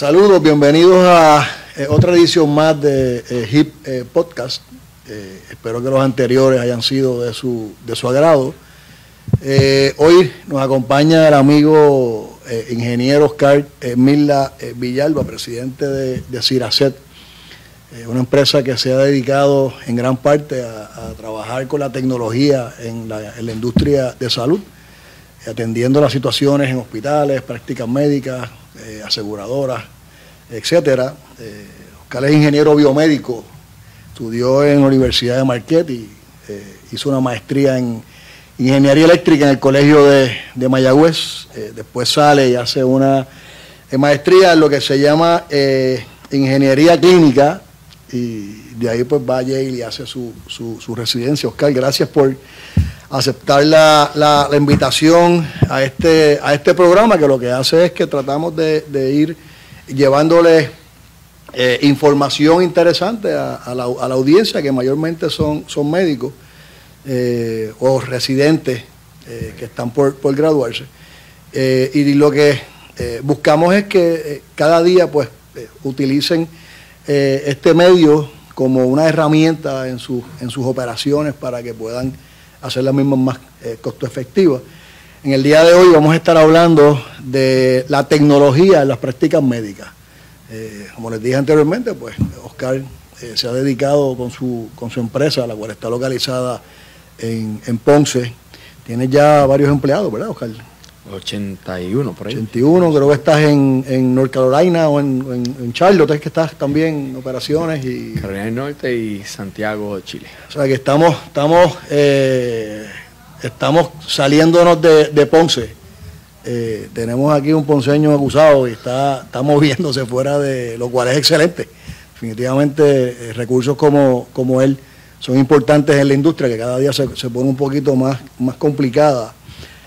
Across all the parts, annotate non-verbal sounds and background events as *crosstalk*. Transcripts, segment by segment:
Saludos, bienvenidos a eh, otra edición más de eh, HIP eh, Podcast. espero que los anteriores hayan sido de su, de su agrado. hoy nos acompaña el amigo ingeniero Oscar Mila Villalba, presidente de, de Ciracet, una empresa que se ha dedicado en gran parte a, trabajar con la tecnología en la, industria de salud atendiendo las situaciones en hospitales, prácticas médicas, aseguradoras, etcétera. Eh, Oscar es ingeniero biomédico, estudió en la Universidad de Marquette y eh, hizo una maestría en ingeniería eléctrica en el Colegio de, de Mayagüez. después sale y hace una maestría en lo que se llama ingeniería clínica y de ahí pues va a Yale y hace su, su, su residencia. Oscar, gracias por aceptar la, la, invitación a este, a este programa, que lo que hace es que tratamos de, ir llevándole eh, información interesante a, la, audiencia, que mayormente son, son médicos eh, o residentes eh, que están por, por graduarse. y lo que buscamos es que cada día pues utilicen este medio como una herramienta en, sus en sus operaciones para que puedan hacer las mismas más costo efectivas. En el día de hoy vamos a estar hablando de la tecnología en las prácticas médicas. Eh, como les dije anteriormente, pues Oscar eh, se ha dedicado con su, con su empresa, la cual está localizada en, en Ponce. Tiene ya varios empleados, ¿verdad, Oscar? 81 por ahí. 81, creo que estás en, en North Carolina o en, en, Charlotte, es que estás también en operaciones y... Carolina del Norte y Santiago, Chile. O sea que estamos, estamos, eh, estamos saliéndonos de, Ponce. Eh, tenemos aquí un ponceño acusado y está, está moviéndose fuera de lo cual es excelente. Definitivamente eh, recursos como, como él son importantes en la industria que cada día se, se pone un poquito más, más complicada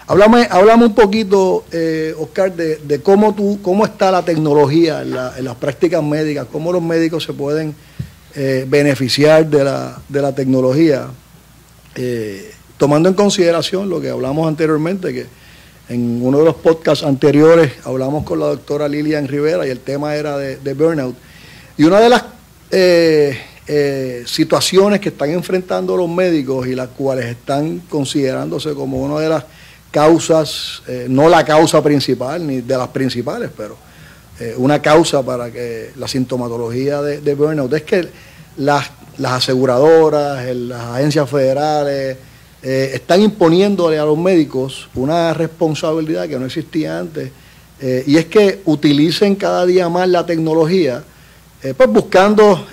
Háblame, un poquito, eh, Oscar, de, cómo, tú, cómo está la tecnología en, las prácticas médicas, cómo los médicos se pueden beneficiar de la, tecnología, eh, tomando en consideración lo que hablamos anteriormente, que en uno de los podcasts anteriores hablamos con la doctora Lilian Rivera y el tema era de, de burnout. Y una de las situaciones que están enfrentando los médicos y las cuales están considerándose como una de las causas, eh, no la causa principal ni de las principales, pero eh, una causa para que la sintomatología de, burnout es que las, aseguradoras, las agencias federales eh, están imponiéndole a los médicos una responsabilidad que no existía antes y es que utilicen cada día más la tecnología. pues buscando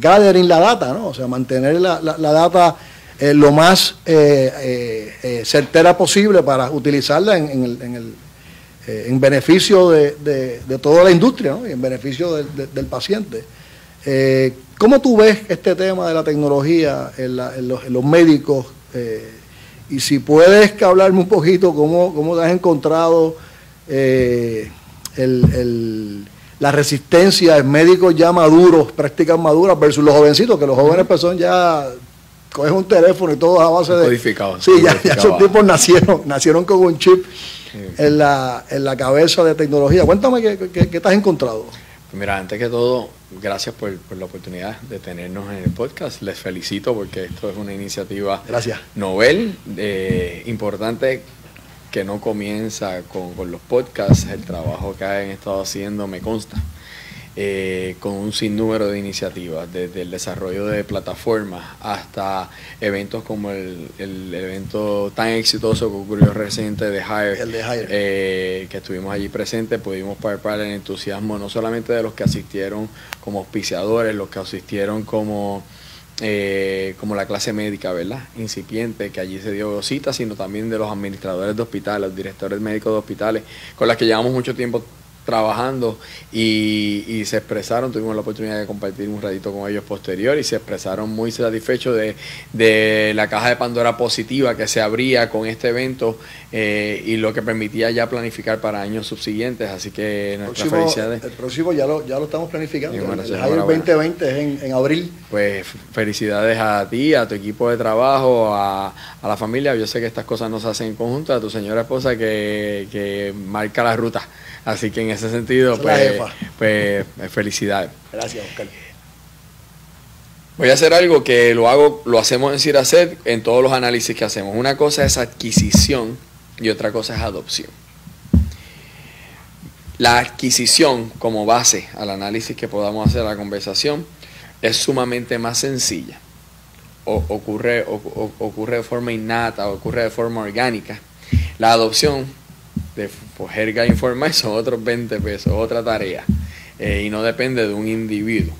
gathering la data, ¿no? O sea, mantener la, la, data eh, lo más eh, eh, certera posible para utilizarla en, el, en, beneficio de, toda la industria y en beneficio del paciente. ¿Cómo tú ves este tema de la tecnología en, los, médicos? y si puedes hablarme un poquito cómo, cómo te has encontrado la resistencia de médicos ya maduros, prácticas maduras, versus los jovencitos, que los jóvenes pues son ya coges un teléfono y todo a base de... Codificado. Sí, ya, esos tipos nacieron, nacieron con un chip en, la, en la cabeza de tecnología. Cuéntame qué, qué, qué te has encontrado. Pues mira, antes que todo, gracias por, por, la oportunidad de tenernos en el podcast. Les felicito porque esto es una iniciativa gracias. novel, eh, importante, que no comienza con, con los podcasts. El trabajo que han estado haciendo me consta. Eh, con un sinnúmero de iniciativas, desde el desarrollo de plataformas hasta eventos como el, evento tan exitoso que ocurrió reciente de Hire, eh, que estuvimos allí presentes, pudimos en el entusiasmo no solamente de los que asistieron como auspiciadores, los que asistieron como... Eh, como la clase médica, ¿verdad? Incipiente, que allí se dio cita, sino también de los administradores de hospitales, los directores médicos de hospitales, con las que llevamos mucho tiempo trabajando y, se expresaron, tuvimos la oportunidad de compartir un ratito con ellos posterior y se expresaron muy satisfechos de, la caja de Pandora positiva que se abría con este evento eh, y lo que permitía ya planificar para años subsiguientes, así que nuestras felicidades. El próximo ya lo, ya lo estamos planificando, el, 2020 es en, abril. Pues felicidades a ti, a tu equipo de trabajo, a, la familia, yo sé que estas cosas no se hacen en conjunto, a tu señora esposa que, que marca la ruta Así que en ese sentido, pues, pues, felicidades. Gracias, Oscar. Voy a hacer algo que lo hago, lo hacemos en CIRACET en todos los análisis que hacemos. Una cosa es adquisición y otra cosa es adopción. La adquisición como base al análisis que podamos hacer a la conversación es sumamente más sencilla. O, ocurre, ocurre de forma innata, ocurre de forma orgánica. La adopción de Jerga Informal *laughs* son otros 20 pesos, otra tarea. Eh, y no depende de un individuo.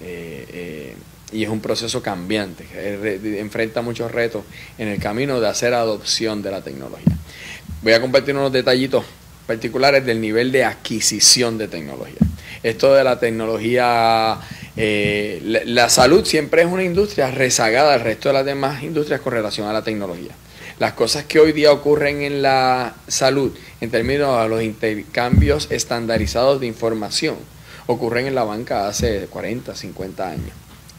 Eh, eh, y es un proceso cambiante, enfrenta muchos retos en el camino de hacer adopción de la tecnología. Voy a compartir unos detallitos particulares del nivel de adquisición de tecnología. Esto de la tecnología, la, salud siempre es una industria rezagada al resto de las demás industrias con relación a la tecnología. Las cosas que hoy día ocurren en la salud en términos de los intercambios estandarizados de información ocurren en la banca hace 40, 50 años.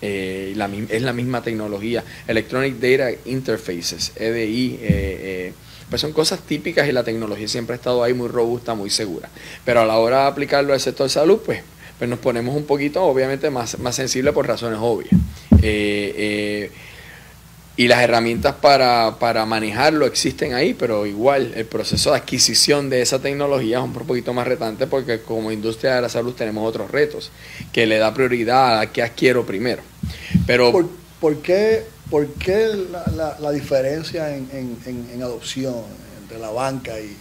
Eh, es la misma tecnología, Electronic Data Interfaces, EDI, eh, pues son cosas típicas y la tecnología siempre ha estado ahí muy robusta, muy segura. Pero a la hora de aplicarlo al sector salud, pues, pues nos ponemos un poquito, obviamente, más, más sensibles por razones obvias. Y las herramientas para, para, manejarlo existen ahí, pero igual el proceso de adquisición de esa tecnología es un poquito más retante porque como industria de la salud tenemos otros retos que le da prioridad a qué adquiero primero. Pero, ¿Por, ¿por qué ¿Por qué la, diferencia en, adopción entre la banca y,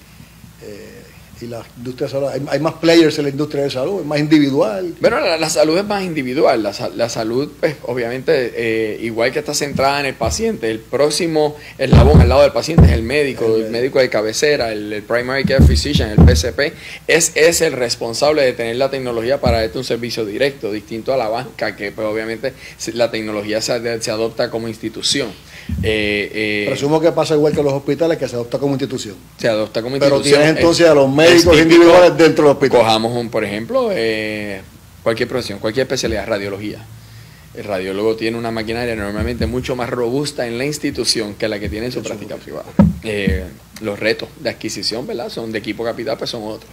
eh, y la industria de salud. Hay, más players en la industria de salud, es más individual. Bueno, la, salud es más individual. La, salud, pues, obviamente, eh, igual que está centrada en el paciente, el próximo eslabón al lado del paciente es el médico, el, médico de cabecera, el, Primary Care Physician, el PCP, es, es el responsable de tener la tecnología para darte un servicio directo, distinto a la banca, que pues, obviamente la tecnología se, se adopta como institución. Eh, eh, Presumo que pasa igual que los hospitales, que se adopta como institución. Se adopta como institución. Pero tienes entonces a los médicos individuales dentro del hospital. Cojamos, un, por ejemplo, eh, cualquier profesión, cualquier especialidad, radiología. El radiólogo tiene una maquinaria normalmente mucho más robusta en la institución que la que tiene en su práctica privada. los retos de adquisición, ¿verdad? Son de equipo capital, pues son otros.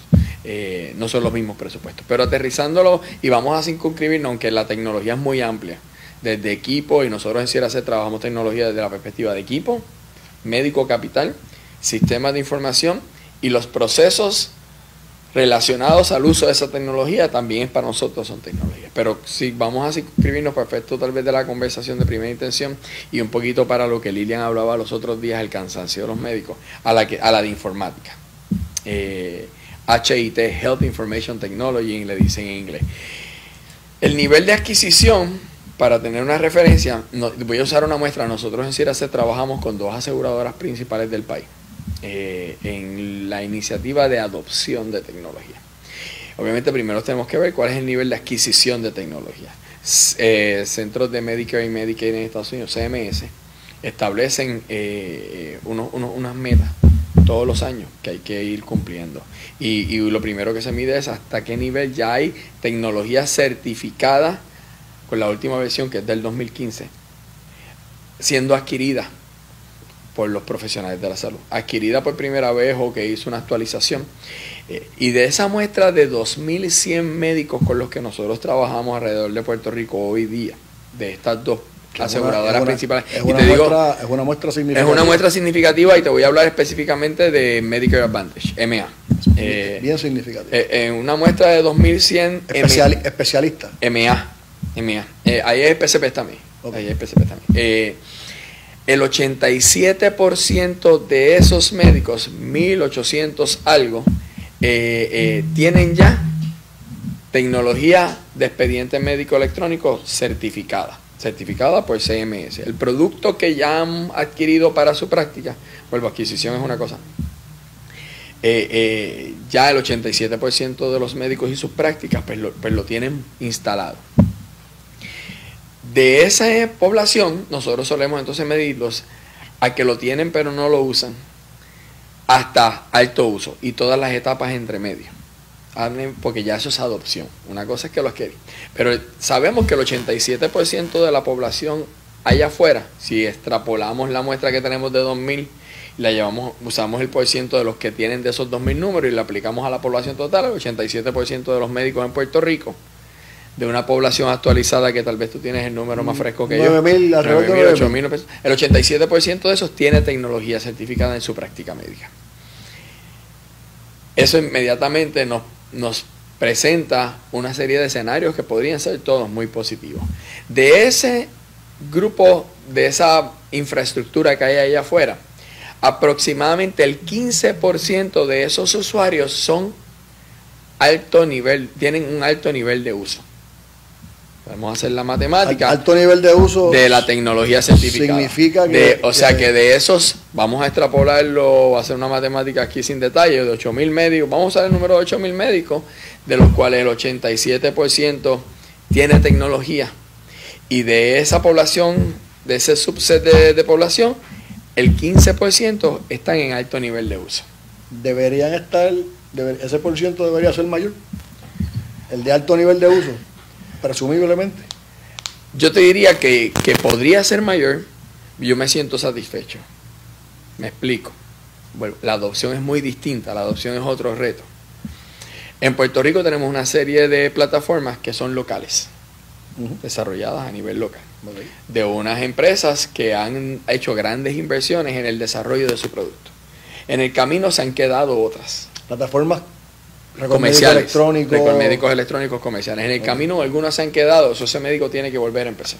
no son los mismos presupuestos. Pero aterrizándolo y vamos a circunscribirnos, aunque la tecnología es muy amplia desde equipo y nosotros en Sierra C trabajamos tecnología desde la perspectiva de equipo, médico capital, sistemas de información y los procesos relacionados al uso de esa tecnología también para nosotros son tecnologías. Pero si vamos a suscribirnos perfecto tal vez de la conversación de primera intención y un poquito para lo que Lilian hablaba los otros días, el cansancio de los médicos, a la, que, a la de informática. HIT, eh, Health Information Technology, le dicen en inglés. El nivel de adquisición para tener una referencia, voy a usar una muestra. Nosotros en CIRAC trabajamos con dos aseguradoras principales del país eh, en la iniciativa de adopción de tecnología. Obviamente primero tenemos que ver cuál es el nivel de adquisición de tecnología. Eh, centros de Medicare y Medicaid en Estados Unidos, CMS, establecen eh, unas metas todos los años que hay que ir cumpliendo. Y, y lo primero que se mide es hasta qué nivel ya hay tecnología certificada con la última versión que es del 2015, siendo adquirida por los profesionales de la salud. Adquirida por primera vez o que hizo una actualización. Eh, y de esa muestra de 2.100 médicos con los que nosotros trabajamos alrededor de Puerto Rico hoy día, de estas dos aseguradoras principales. Es una, muestra, es una muestra significativa. Es una muestra significativa y te voy a hablar específicamente de Medicare Advantage, MA. bien, eh, significativa. Eh, en una muestra de 2.100 Especial, especialista. MA. Eh, ahí hay PCP también. Ahí hay PCP también. Eh, el 87% de esos médicos, 1800 algo, eh, tienen ya tecnología de expediente médico electrónico certificada, certificada por CMS. El producto que ya han adquirido para su práctica, vuelvo, adquisición es una cosa. ya el 87% de los médicos y sus prácticas pues lo, pues lo tienen instalado. De esa población, nosotros solemos entonces medirlos a que lo tienen pero no lo usan, hasta alto uso y todas las etapas entre medio. Porque ya eso es adopción. Una cosa es que lo adquieren. Pero sabemos que el 87% de la población allá afuera, si extrapolamos la muestra que tenemos de 2000 la llevamos, usamos el por ciento de los que tienen de esos 2.000 números y le aplicamos a la población total, el 87% de los médicos en Puerto Rico, de una población actualizada que tal vez tú tienes el número más fresco que 9, yo. 9.000, El 87% de esos tiene tecnología certificada en su práctica médica. Eso inmediatamente nos, nos presenta una serie de escenarios que podrían ser todos muy positivos. De ese grupo, de esa infraestructura que hay allá afuera, aproximadamente el 15% de esos usuarios son alto nivel, tienen un alto nivel de uso. Podemos hacer la matemática. Alto nivel de uso. De la tecnología certificada. Significa que. o sea que de esos, vamos a extrapolarlo, a hacer una matemática aquí sin detalle, de 8.000 médicos, vamos a usar el número de 8.000 médicos, de los cuales el 87% tiene tecnología. Y de esa población, de ese subset de, población, el 15% están en alto nivel de uso. Deberían estar, ese por ciento debería ser mayor, el de alto nivel de uso presumiblemente. Yo te diría que, podría ser mayor, yo me siento satisfecho. Me explico. Bueno, la adopción es muy distinta, la adopción es otro reto. En Puerto Rico tenemos una serie de plataformas que son locales, desarrolladas a nivel local, de unas empresas que han hecho grandes inversiones en el desarrollo de su producto. En el camino se han quedado otras. Plataformas comerciales. Médicos médicos electrónicos comerciales. En el camino algunos se han quedado, eso ese médico tiene que volver a empezar.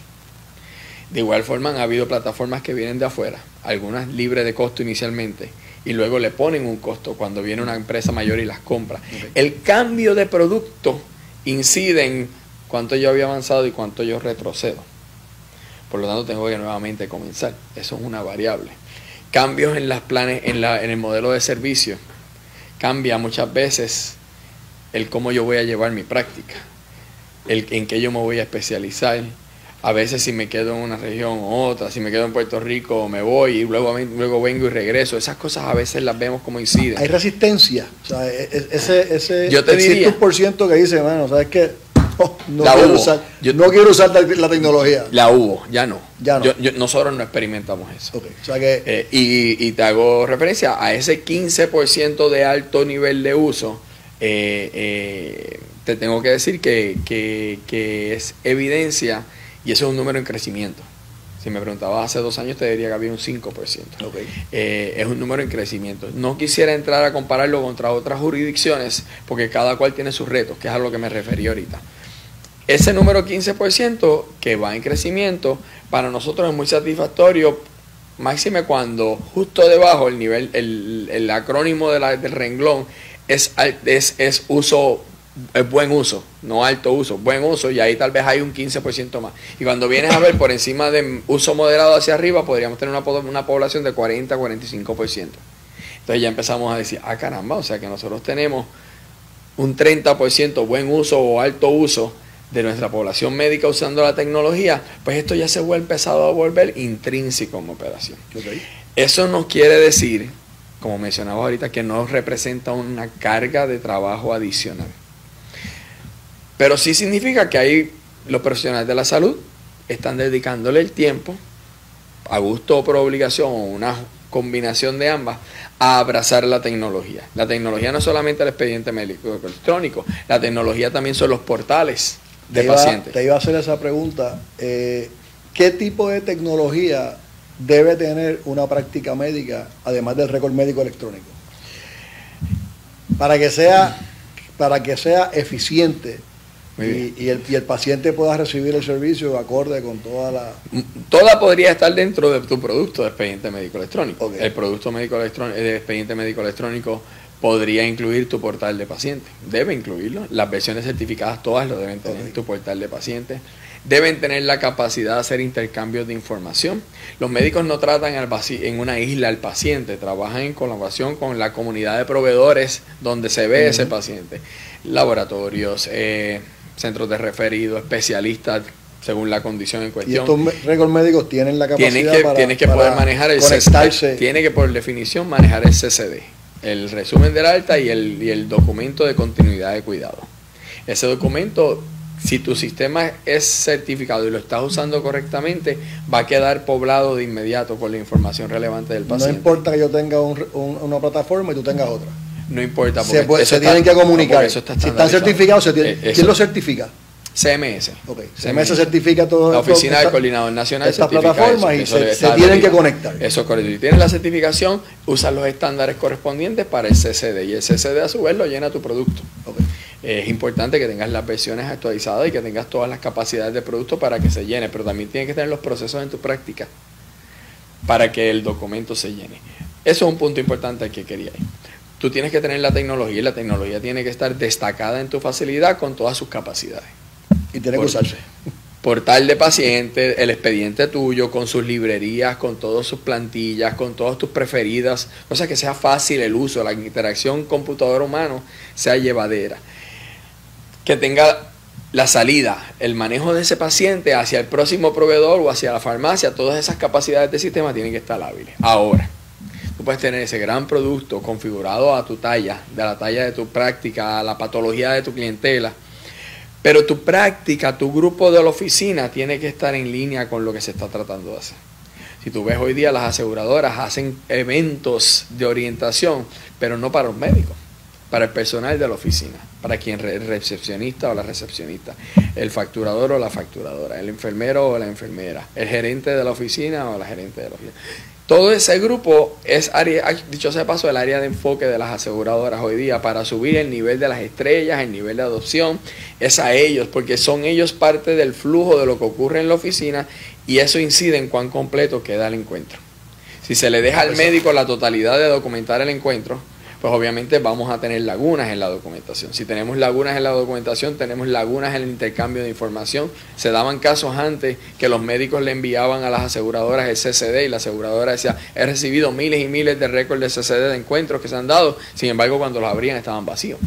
De igual forma han habido plataformas que vienen de afuera, algunas libres de costo inicialmente, y luego le ponen un costo cuando viene una empresa mayor y las compra. El cambio de producto incide en cuánto yo había avanzado y cuánto yo retrocedo. Por lo tanto, tengo que nuevamente comenzar. Eso es una variable. Cambios en las planes, en, la, en el modelo de servicio. Cambia muchas veces el cómo yo voy a llevar mi práctica, el en qué yo me voy a especializar. A veces si me quedo en una región u otra, si me quedo en Puerto Rico me voy y luego, luego vengo y regreso. Esas cosas a veces las vemos como inciden. Hay resistencia. O sea, e, e, ese, ese yo te diría, por ciento que dice, bueno, ¿sabes qué? *laughs* Oh, no, quiero usar, yo, no quiero usar la, tecnología. La hubo, ya no. Ya no. nosotros no experimentamos eso. O sea que, eh, y, y, te hago referencia a ese 15% de alto nivel de uso eh, eh, te tengo que decir que, es evidencia y eso es un número en crecimiento. Si me preguntabas hace dos años, te diría que había un 5%. Eh, es un número en crecimiento. No quisiera entrar a compararlo contra otras jurisdicciones, porque cada cual tiene sus retos, que es a lo que me referí ahorita. Ese número 15% que va en crecimiento, para nosotros es muy satisfactorio, máxime cuando justo debajo el nivel, el, acrónimo del renglón es, es, es uso, es buen uso, no alto uso, buen uso, y ahí tal vez hay un 15% más. Y cuando vienes a ver por encima de uso moderado hacia arriba, podríamos tener una, una población de 40-45%. Entonces ya empezamos a decir, ah caramba, o sea que nosotros tenemos un 30% buen uso o alto uso de nuestra población médica usando la tecnología, pues esto ya se ha empezado a volver intrínseco en operación. Eso nos quiere decir como mencionaba ahorita, que no representa una carga de trabajo adicional. Pero sí significa que ahí los profesionales de la salud están dedicándole el tiempo, a gusto o por obligación, o una combinación de ambas, a abrazar la tecnología. La tecnología no es solamente el expediente médico electrónico, la tecnología también son los portales de pacientes. Te iba a hacer esa pregunta. Eh, ¿Qué tipo de tecnología debe tener una práctica médica, además del récord médico electrónico. Para que sea, para que sea eficiente y, el, y, el, paciente pueda recibir el servicio acorde con toda la... Toda podría estar dentro de tu producto de expediente médico electrónico. El producto médico electrónico, de expediente médico electrónico podría incluir tu portal de paciente. Debe incluirlo. Las versiones certificadas todas lo deben tener tu portal de paciente deben tener la capacidad de hacer intercambios de información. Los médicos no tratan en una isla al paciente, trabajan en colaboración con la comunidad de proveedores donde se ve ese paciente. Laboratorios, eh, centros de referido, especialistas según la condición en cuestión. Y estos récords médicos tienen la capacidad tienes que, para, tienes que poder manejar el CCD. Tiene que por definición manejar el CCD, el resumen del alta y el, y el documento de continuidad de cuidado. Ese documento Si tu sistema es certificado y lo estás usando correctamente, va a quedar poblado de inmediato con la información relevante del paciente. No importa que yo tenga una plataforma y tú tengas otra. No importa. Porque se, tienen que comunicar. si están certificados, se tienen, eh, ¿quién lo certifica? CMS. Okay. CMS, certifica todo. La Oficina del Coordinador Nacional Estas plataformas y se, tienen que conectar. Eso es correcto. Si tienes la certificación, usas los estándares correspondientes para el CCD y el CCD a su vez lo llena tu producto. Es importante que tengas las versiones actualizadas y que tengas todas las capacidades de producto para que se llene, pero también tienes que tener los procesos en tu práctica para que el documento se llene. Eso es un punto importante que quería ir. Tú tienes que tener la tecnología y la tecnología tiene que estar destacada en tu facilidad con todas sus capacidades. Y tiene que usarse. Portal de paciente, el expediente tuyo, con sus librerías, con todas sus plantillas, con todas tus preferidas, cosa que sea fácil el uso, la interacción computador-humano sea llevadera. Que tenga la salida, el manejo de ese paciente hacia el próximo proveedor o hacia la farmacia, todas esas capacidades del sistema tienen que estar hábiles. Ahora, tú puedes tener ese gran producto configurado a tu talla, de la talla de tu práctica, a la patología de tu clientela, pero tu práctica, tu grupo de la oficina tiene que estar en línea con lo que se está tratando de hacer. Si tú ves hoy día las aseguradoras hacen eventos de orientación, pero no para los médicos, para el personal de la oficina, para quien el recepcionista o la recepcionista, el facturador o la facturadora, el enfermero o la enfermera, el gerente de la oficina o la gerente de la oficina. Todo ese grupo es, área, dicho sea paso, el área de enfoque de las aseguradoras hoy día para subir el nivel de las estrellas, el nivel de adopción, es a ellos, porque son ellos parte del flujo de lo que ocurre en la oficina y eso incide en cuán completo queda el encuentro. Si se le deja al médico la totalidad de documentar el encuentro, pues obviamente vamos a tener lagunas en la documentación. Si tenemos lagunas en la documentación, tenemos lagunas en el intercambio de información. Se daban casos antes que los médicos le enviaban a las aseguradoras el CCD y la aseguradora decía, he recibido miles y miles de récords de CCD de encuentros que se han dado, sin embargo cuando los abrían estaban vacíos.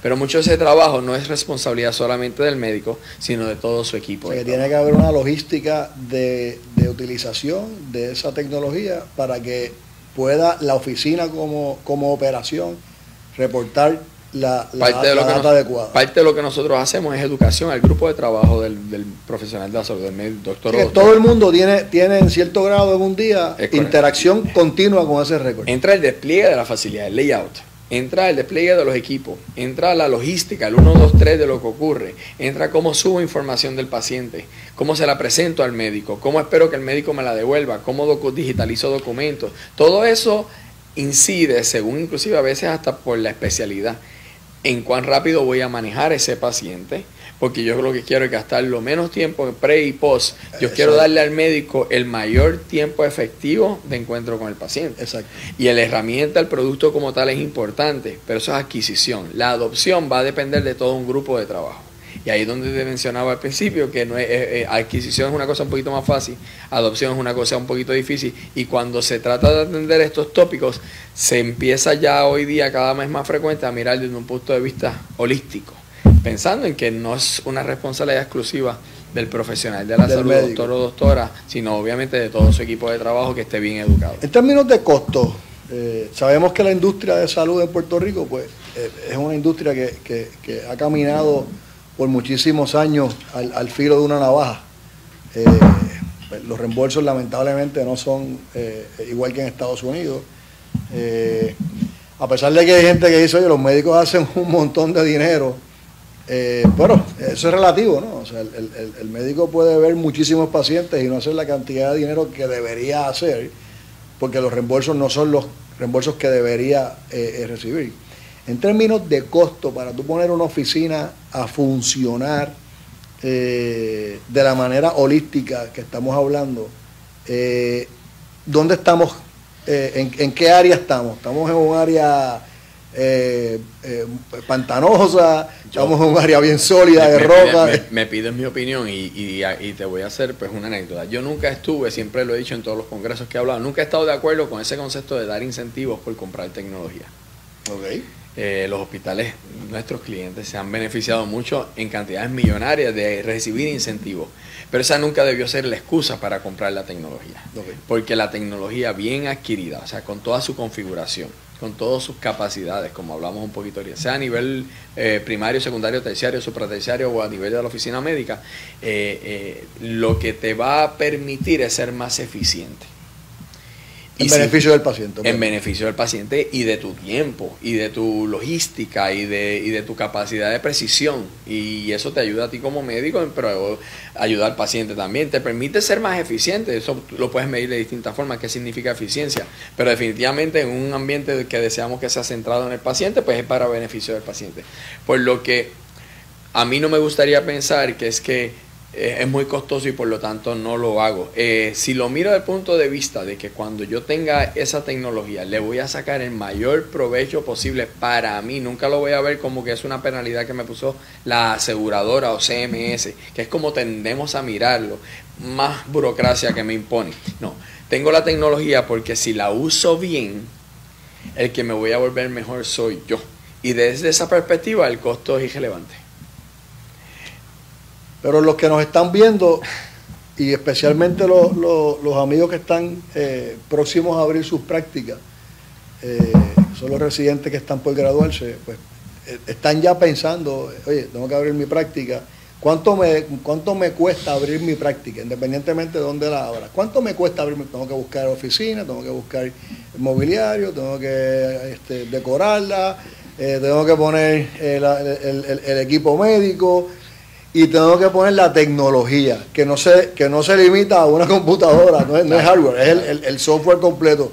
Pero mucho de ese trabajo no es responsabilidad solamente del médico, sino de todo su equipo. tiene que haber una logística de, de utilización de esa tecnología para que pueda la oficina como, como operación reportar la, parte de lo data adecuada. Parte de lo que nosotros hacemos es educación al grupo de trabajo del, profesional de la salud, del doctor. todo el mundo tiene, tiene en cierto grado en un día interacción continua con ese récord. Entra el despliegue de la facilidad, el layout entra el despliegue de los equipos, entra la logística, el 1, 2, 3 de lo que ocurre, entra cómo subo información del paciente, cómo se la presento al médico, cómo espero que el médico me la devuelva, cómo digitalizo documentos. Todo eso incide, según inclusive a veces hasta por la especialidad, en cuán rápido voy a manejar ese paciente, porque yo lo que quiero es gastar lo menos tiempo en pre y post. Yo quiero darle al médico el mayor tiempo efectivo de encuentro con el paciente. Exacto. Y la herramienta, el producto como tal es importante, pero eso es adquisición. La adopción va a depender de todo un grupo de trabajo. Y ahí es donde te mencionaba al principio que no es, eh, eh, adquisición es una cosa un poquito más fácil, adopción es una cosa un poquito difícil. Y cuando se trata de atender estos tópicos, se empieza ya hoy día cada vez más frecuente a mirar desde un punto de vista holístico pensando en que no es una responsabilidad exclusiva del profesional de la salud, doctor o doctora, sino obviamente de todo su equipo de trabajo que esté bien educado. En términos de costo, eh, sabemos que la industria de salud en Puerto Rico pues, eh, es una industria que, ha caminado por muchísimos años al, filo de una navaja. Eh, pues, los reembolsos lamentablemente no son igual que en Estados Unidos. a pesar de que hay gente que dice, oye, los médicos hacen un montón de dinero eh, bueno, eso es relativo, ¿no? O sea, el, médico puede ver muchísimos pacientes y no hacer la cantidad de dinero que debería hacer, porque los reembolsos no son los reembolsos que debería eh, eh, recibir. En términos de costo, para tú poner una oficina a funcionar de la manera holística que estamos hablando, ¿dónde estamos? En, ¿En qué área estamos? ¿Estamos en un área eh, eh, pantanosa, estamos en un área bien sólida de roca. Me, pides mi opinión y, te voy a hacer pues una anécdota. Yo nunca estuve, siempre lo he dicho en todos los congresos que he hablado, nunca he estado de acuerdo con ese concepto de dar incentivos por comprar tecnología. eh, los hospitales, nuestros clientes, se han beneficiado mucho en cantidades millonarias de recibir incentivos. Pero esa nunca debió ser la excusa para comprar la tecnología. Porque la tecnología bien adquirida, o sea, con toda su configuración, con todas sus capacidades, como hablamos un poquito ahorita, sea a nivel eh, primario, secundario, terciario, supraterciario o a nivel de la oficina médica, eh, lo que te va a permitir es ser más eficiente. En beneficio del paciente. En beneficio del paciente y de tu tiempo, y de tu logística, y de, y de tu capacidad de precisión. Y eso te ayuda a ti como médico, pero ayuda al paciente también. Te permite ser más eficiente. Eso lo puedes medir de distintas formas, qué significa eficiencia. Pero definitivamente en un ambiente que deseamos que sea centrado en el paciente, pues es para beneficio del paciente. Por lo que a mí no me gustaría pensar que es que eh, es muy costoso y por lo tanto no lo hago. Eh, si lo miro desde el punto de vista de que cuando yo tenga esa tecnología le voy a sacar el mayor provecho posible para mí, nunca lo voy a ver como que es una penalidad que me puso la aseguradora o CMS, que es como tendemos a mirarlo, más burocracia que me impone. No, tengo la tecnología porque si la uso bien, el que me voy a volver mejor soy yo. Y desde esa perspectiva el costo es irrelevante. Pero los que nos están viendo, y especialmente los, amigos que están eh, próximos a abrir sus prácticas, eh, son los residentes que están por graduarse, pues eh, están ya pensando, oye, tengo que abrir mi práctica. ¿Cuánto me, ¿Cuánto me cuesta abrir mi práctica, independientemente de dónde la abra? ¿Cuánto me cuesta abrir? Tengo que buscar oficina, tengo que buscar mobiliario, tengo que este, decorarla, tengo que poner el equipo médico, y tengo que poner la tecnología, que no se, que no se limita a una *laughs* computadora, no es, hardware, es el, software completo.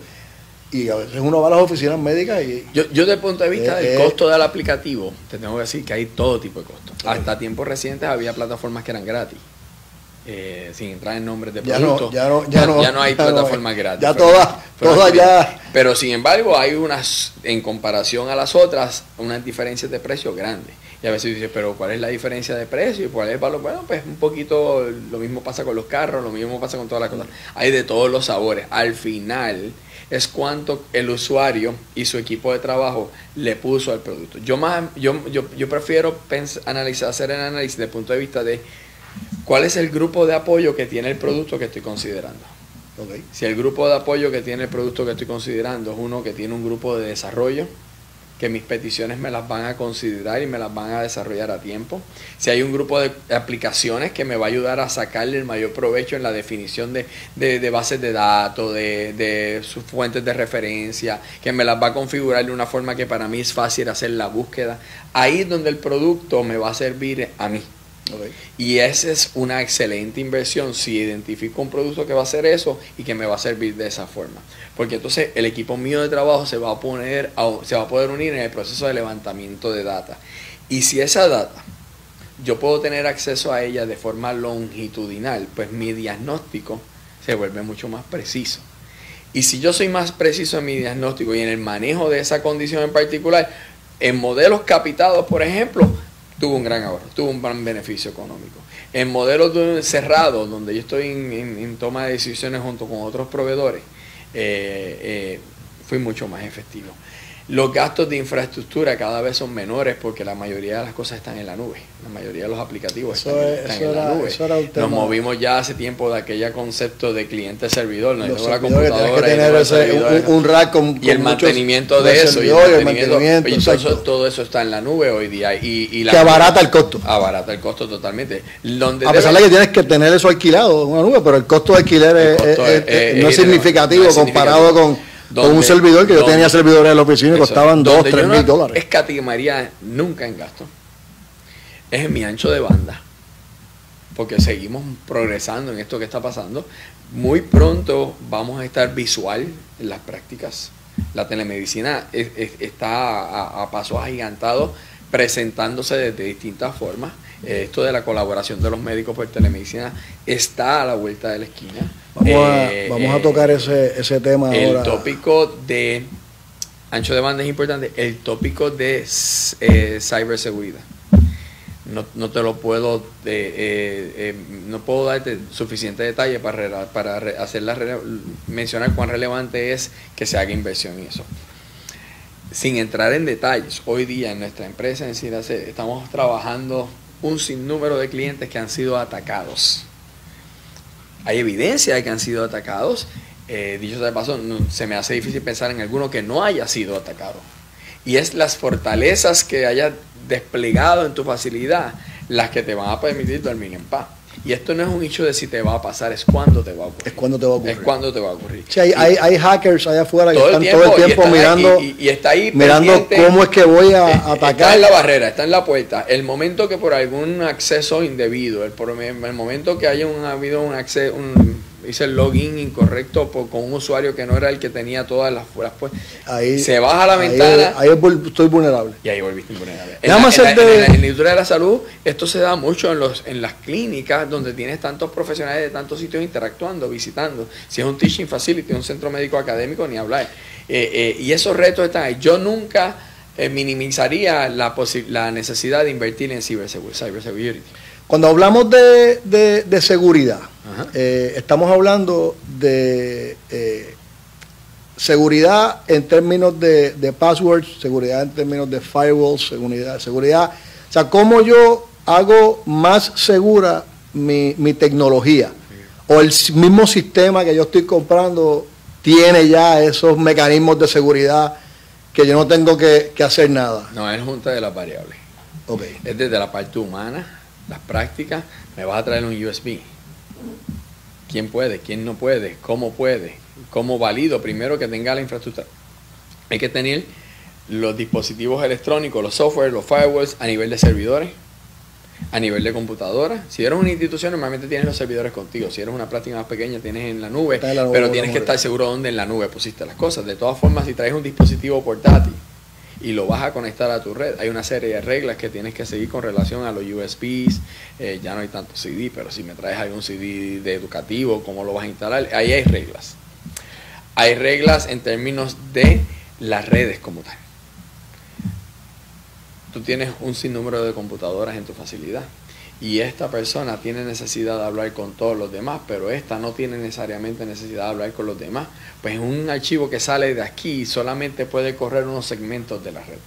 Y a veces uno va a las oficinas médicas y... Yo, yo desde el punto de vista del costo del aplicativo, te tengo que decir que hay todo tipo de costos. Hasta tiempos recientes había plataformas que eran gratis. Eh, sin entrar en nombres de productos. Ya no, ya, no, ya no hay plataformas gratis. Ya todas, todas ya. Pero sin embargo, hay unas, en comparación a las otras, unas diferencias de precio grandes. Y a veces dices, pero ¿cuál es la diferencia de precio? ¿Y cuál es el valor? Bueno, pues un poquito lo mismo pasa con los carros, lo mismo pasa con todas las cosas. Hay de todos los sabores. Al final es cuánto el usuario y su equipo de trabajo le puso al producto. Yo más, yo, yo, yo prefiero analizar, hacer el análisis desde el punto de vista de ¿Cuál es el grupo de apoyo que tiene el producto que estoy considerando? Si el grupo de apoyo que tiene el producto que estoy considerando es uno que tiene un grupo de desarrollo, que mis peticiones me las van a considerar y me las van a desarrollar a tiempo. Si hay un grupo de aplicaciones que me va a ayudar a sacarle el mayor provecho en la definición de, bases de datos, de, de, sus fuentes de referencia, que me las va a configurar de una forma que para mí es fácil hacer la búsqueda. Ahí es donde el producto me va a servir a mí. Y esa es una excelente inversión si identifico un producto que va a hacer eso y que me va a servir de esa forma. Porque entonces el equipo mío de trabajo se va a poner se va a poder unir en el proceso de levantamiento de data. Y si esa data yo puedo tener acceso a ella de forma longitudinal, pues mi diagnóstico se vuelve mucho más preciso. Y si yo soy más preciso en mi diagnóstico y en el manejo de esa condición en particular, en modelos capitados, por ejemplo, tuvo un gran ahorro, tuvo un gran beneficio económico. En modelos cerrados, donde yo estoy en, toma de decisiones junto con otros proveedores, eh, eh, fui mucho más efectivo. Los gastos de infraestructura cada vez son menores porque la mayoría de las cosas están en la nube. La mayoría de los aplicativos están, en la nube. Nos movimos ya hace tiempo de aquella concepto de cliente-servidor. No la computadora y, un, rack con, y el mantenimiento de eso. Y el mantenimiento, todo, eso, está en la nube hoy día. Y, que abarata el costo. Abarata el costo totalmente. a pesar de que tienes que tener eso alquilado en una nube, pero el costo de alquiler no es significativo comparado con con un servidor que yo tenía servidores en la oficina y costaban 2, 3 mil dólares. Escatimaría nunca en gasto. Es en mi ancho de banda. Porque seguimos progresando en esto que está pasando. Muy pronto vamos a estar visual en las prácticas. La telemedicina está a, a pasos agigantados presentándose de distintas formas. Esto de la colaboración de los médicos por telemedicina está a la vuelta de la esquina. Vamos, a, eh, vamos a eh, tocar ese, ese tema el ahora. El tópico de ancho de banda es importante. El tópico de eh, ciberseguridad. No, no, te lo puedo no puedo darte suficiente detalle para, para hacer mencionar cuán relevante es que se haga inversión en eso. sin entrar en detalles, hoy día en nuestra empresa en Ciracet estamos trabajando un sinnúmero de clientes que han sido atacados. Hay evidencia de que han sido atacados. Eh, dicho de paso, se me hace difícil pensar en alguno que no haya sido atacado. Y es las fortalezas que haya desplegado en tu facilidad las que te van a permitir dormir en paz. Y esto no es un hecho de si te va a pasar, es cuando te va a ocurrir. Es cuando te va a ocurrir. Es cuando te va a ocurrir. Sí, hay, hay, hay, hackers allá afuera que están todo el tiempo mirando, y, y, está ahí mirando cómo es que voy a atacar. Está en la barrera, está en la puerta. El momento que por algún acceso indebido, el, el momento que haya un, habido un acceso, un, hice el login incorrecto por, con un usuario que no era el que tenía todas las, las pues, ahí, se baja la ventana. ahí, estoy vulnerable. Y ahí volviste vulnerable. En la, en, la, de... en, la, en la, industria de la salud esto se da mucho en los en las clínicas donde tienes tantos profesionales de tantos sitios interactuando visitando. Si es un teaching facility un centro médico académico ni hablar. Eh, eh, y esos retos están ahí. Yo nunca eh, minimizaría la, la necesidad de invertir en cybersecurity cuando hablamos de, de, de seguridad, eh, estamos hablando de eh, seguridad en términos de, de, passwords, seguridad en términos de firewalls, seguridad, seguridad. O sea, cómo yo hago más segura mi, mi tecnología. O el mismo sistema que yo estoy comprando tiene ya esos mecanismos de seguridad que yo no tengo que, que hacer nada. No, es junta de las variables. Okay. Es desde la parte humana las prácticas, me vas a traer un USB. ¿Quién puede? ¿Quién no puede? ¿Cómo puede? ¿Cómo valido? Primero que tenga la infraestructura. Hay que tener los dispositivos electrónicos, los software, los firewalls a nivel de servidores, a nivel de computadora. Si eres una institución, normalmente tienes los servidores contigo. Si eres una práctica más pequeña, tienes en la nube, la nube pero tienes que estar seguro dónde en la nube pusiste las cosas. De todas formas, si traes un dispositivo portátil, y lo vas a conectar a tu red. Hay una serie de reglas que tienes que seguir con relación a los USBs. Eh, ya no hay tanto CD, pero si me traes algún CD de educativo, ¿cómo lo vas a instalar? Ahí hay reglas. Hay reglas en términos de las redes como tal. Tú tienes un sinnúmero de computadoras en tu facilidad y esta persona tiene necesidad de hablar con todos los demás, pero esta no tiene necesariamente necesidad de hablar con los demás, pues un archivo que sale de aquí solamente puede correr unos segmentos de la red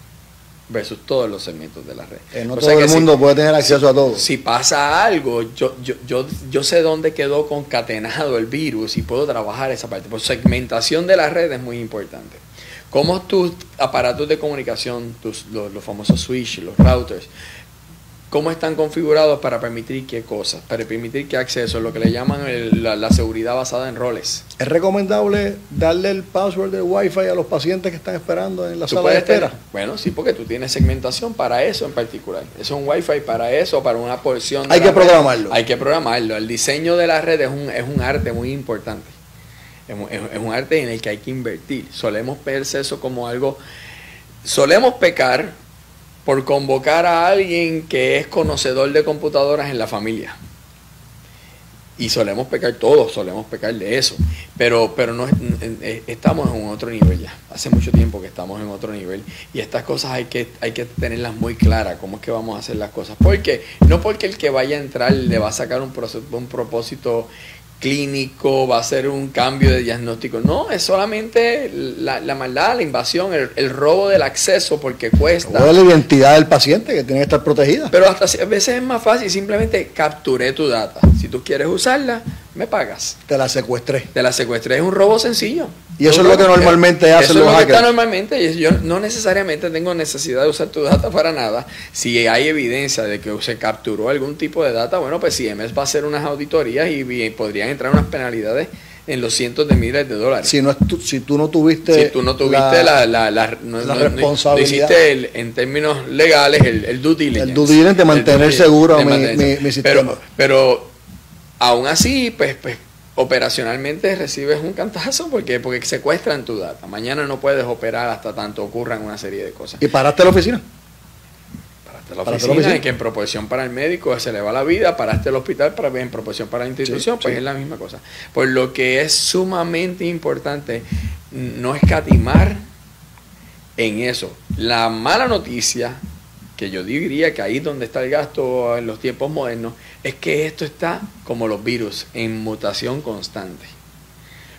versus todos los segmentos de la red. Eh, no o todo sea el mundo si, puede tener acceso a todo. Si pasa algo, yo, yo, yo, yo sé dónde quedó concatenado el virus y puedo trabajar esa parte. Pues segmentación de la red es muy importante. Cómo tus aparatos de comunicación, tus, los, los famosos switch, los routers, cómo están configurados para permitir qué cosas, para permitir qué acceso, lo que le llaman el, la, la, seguridad basada en roles. ¿Es recomendable darle el password de Wi-Fi a los pacientes que están esperando en la sala de espera? Tener, bueno, sí, porque tú tienes segmentación para eso en particular. Eso es un Wi-Fi para eso, para una porción. Hay que programarlo. Red. Hay que programarlo. El diseño de la red es un, es un arte muy importante. Es, es, es un arte en el que hay que invertir. Solemos verse eso como algo... Solemos pecar por convocar a alguien que es conocedor de computadoras en la familia. Y solemos pecar todos, solemos pecar de eso. Pero, pero no estamos en otro nivel ya. Hace mucho tiempo que estamos en otro nivel. Y estas cosas hay que, hay que tenerlas muy claras, cómo es que vamos a hacer las cosas. Porque, no porque el que vaya a entrar le va a sacar un, un propósito clínico, va a ser un cambio de diagnóstico. No, es solamente la, la maldad, la invasión, el, el, robo del acceso porque cuesta. O la identidad del paciente que tiene que estar protegida. Pero hasta a veces es más fácil, simplemente capturé tu data. Si tú quieres usarla, me pagas. Te la secuestré. Te la secuestré, es un robo sencillo. Y eso es lo que normalmente eso hacen es los lo hackers. Que está normalmente, yo no necesariamente tengo necesidad de usar tu data para nada. Si hay evidencia de que se capturó algún tipo de data, bueno, pues CMS va a hacer unas auditorías y, y podrían entrar unas penalidades en los cientos de miles de dólares. Si, no, si tú no tuviste, si tú no tuviste la, la, la, no, la responsabilidad. No hiciste el, en términos legales el, el due diligence. El due diligence de mantener seguro de mi, mantener. mi, mi, sistema. Pero, pero aún así, pues, pues operacionalmente recibes un cantazo porque, porque secuestran tu data. Mañana no puedes operar hasta tanto ocurran una serie de cosas. ¿Y paraste la oficina? Paraste la oficina, la oficina? que en proporción para el médico se le va la vida, paraste el hospital para en proporción para la institución, sí, pues sí. es la misma cosa. Por lo que es sumamente importante no escatimar en eso. La mala noticia que yo diría que ahí donde está el gasto en los tiempos modernos, es que esto está como los virus, en mutación constante.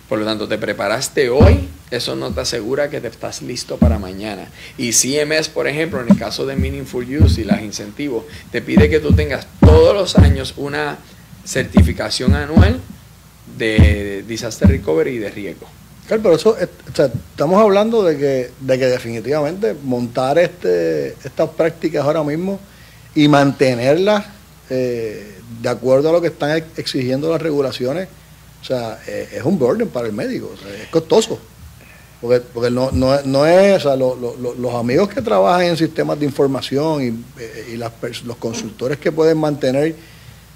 Por lo tanto, te preparaste hoy, eso no te asegura que te estás listo para mañana. Y CMS, por ejemplo, en el caso de Meaningful Use y las incentivos, te pide que tú tengas todos los años una certificación anual de disaster recovery y de riesgo. Claro, pero eso, estamos hablando de que, de que definitivamente montar este, estas prácticas ahora mismo y mantenerlas eh, de acuerdo a lo que están exigiendo las regulaciones, o sea, eh, es un burden para el médico, es costoso. Porque, porque no, no, no es, o sea, los amigos que trabajan en sistemas de información y, eh, y las, los consultores que pueden mantener,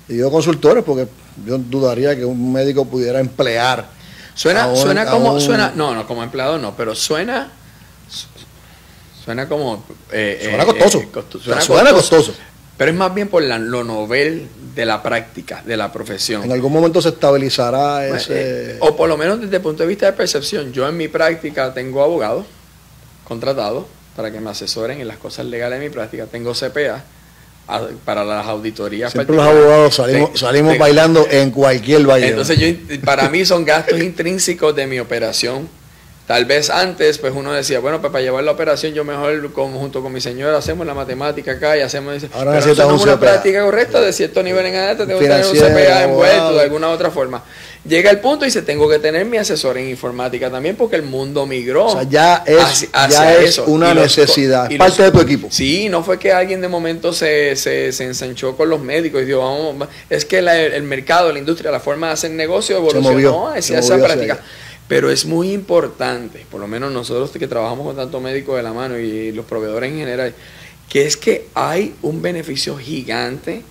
y digo consultores porque yo dudaría que un médico pudiera emplear. Suena, suena como, suena, no, no, como empleado no, pero suena, suena como... Eh, suena costoso. suena, costoso. Pero es más bien por lo novel de la práctica, de la profesión. En algún momento se estabilizará ese... Eh, o por lo menos desde el punto de vista de percepción. Yo en mi práctica tengo abogados contratados para que me asesoren en las cosas legales de mi práctica. Tengo CPA para las auditorías. Siempre los abogados salimos, salimos bailando en cualquier baile. Entonces yo, para mí son gastos intrínsecos de mi operación Tal vez antes, pues uno decía, bueno, pues para llevar la operación yo mejor junto con mi señora hacemos la matemática acá y hacemos... Ahora pero no una práctica correcta de cierto nivel en adelante, tengo que tener un CPA envuelto de alguna otra forma. Llega el punto y dice, tengo que tener mi asesor en informática también porque el mundo migró. O sea, ya es, ya es una necesidad, parte de tu equipo. Sí, no fue que alguien de momento se, se, se ensanchó con los médicos y dijo, vamos, es que el mercado, la industria, la forma de hacer negocio evolucionó hacia esa práctica. Pero es muy importante, por lo menos nosotros que trabajamos con tanto médico de la mano y los proveedores en general, que es que hay un beneficio gigante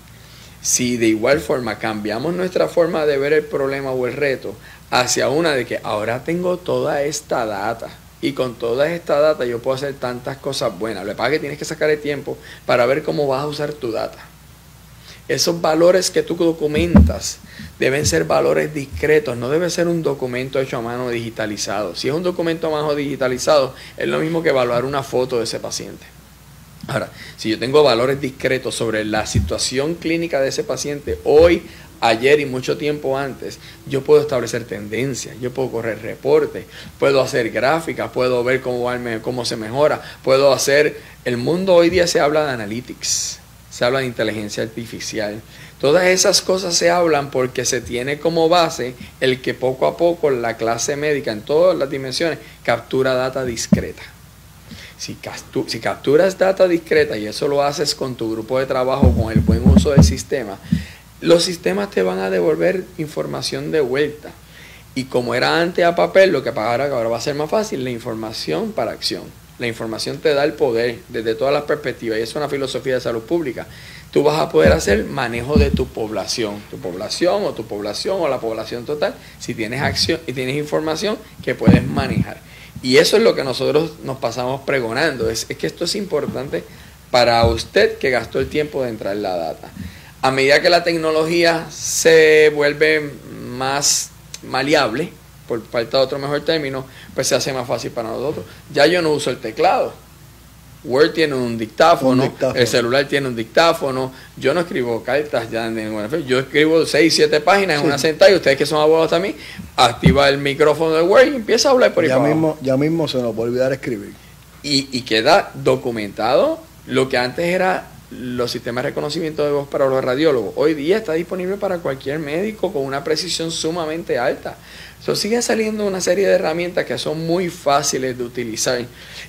si de igual forma cambiamos nuestra forma de ver el problema o el reto hacia una de que ahora tengo toda esta data y con toda esta data yo puedo hacer tantas cosas buenas. Lo que pasa es que tienes que sacar el tiempo para ver cómo vas a usar tu data. Esos valores que tú documentas deben ser valores discretos, no debe ser un documento hecho a mano digitalizado. Si es un documento a mano digitalizado, es lo mismo que evaluar una foto de ese paciente. Ahora, si yo tengo valores discretos sobre la situación clínica de ese paciente hoy, ayer y mucho tiempo antes, yo puedo establecer tendencias, yo puedo correr reportes, puedo hacer gráficas, puedo ver cómo, cómo se mejora, puedo hacer... El mundo hoy día se habla de analytics, se habla de inteligencia artificial, Todas esas cosas se hablan porque se tiene como base el que poco a poco la clase médica en todas las dimensiones captura data discreta. Si, capturas data discreta y eso lo haces con tu grupo de trabajo, con el buen uso del sistema, los sistemas te van a devolver información de vuelta. Y como era antes a papel, lo que ahora, ahora va a ser más fácil, la información para acción. La información te da el poder desde todas las perspectivas y es una filosofía de salud pública tú vas a poder hacer manejo de tu población, tu población o tu población o la población total, si tienes acción y tienes información que puedes manejar. Y eso es lo que nosotros nos pasamos pregonando, es, que esto es importante para usted que gastó el tiempo de entrar en la data. A medida que la tecnología se vuelve más maleable, por falta de otro mejor término, pues se hace más fácil para nosotros. Ya yo no uso el teclado Word tiene un dictáfono, el celular tiene un dictáfono. Yo no escribo cartas ya en Yo escribo 6, 7 páginas en una sentada y ustedes que son abogados también, activa el micrófono de Word y empieza a hablar por ahí. Ya, mismo, ya mismo se nos puede olvidar escribir. Y, y queda documentado lo que antes era los sistemas de reconocimiento de voz para los radiólogos. Hoy día está disponible para cualquier médico con una precisión sumamente alta. So, siguen saliendo una serie de herramientas que son muy fáciles de utilizar.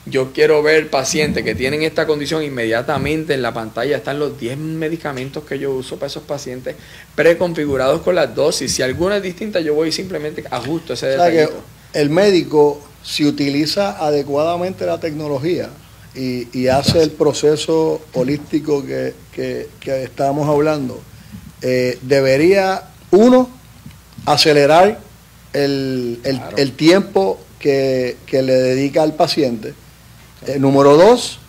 Yo quiero ver pacientes que tienen esta condición inmediatamente en la pantalla están los 10 medicamentos que yo uso para esos pacientes preconfigurados con las dosis. Si alguna es distinta, yo voy y simplemente ajusto ese detalle. El médico, si utiliza adecuadamente la tecnología y, hace el proceso holístico que, que, estábamos hablando, eh, debería, uno, acelerar el, el, tiempo que, le dedica al paciente. Eh, número dos,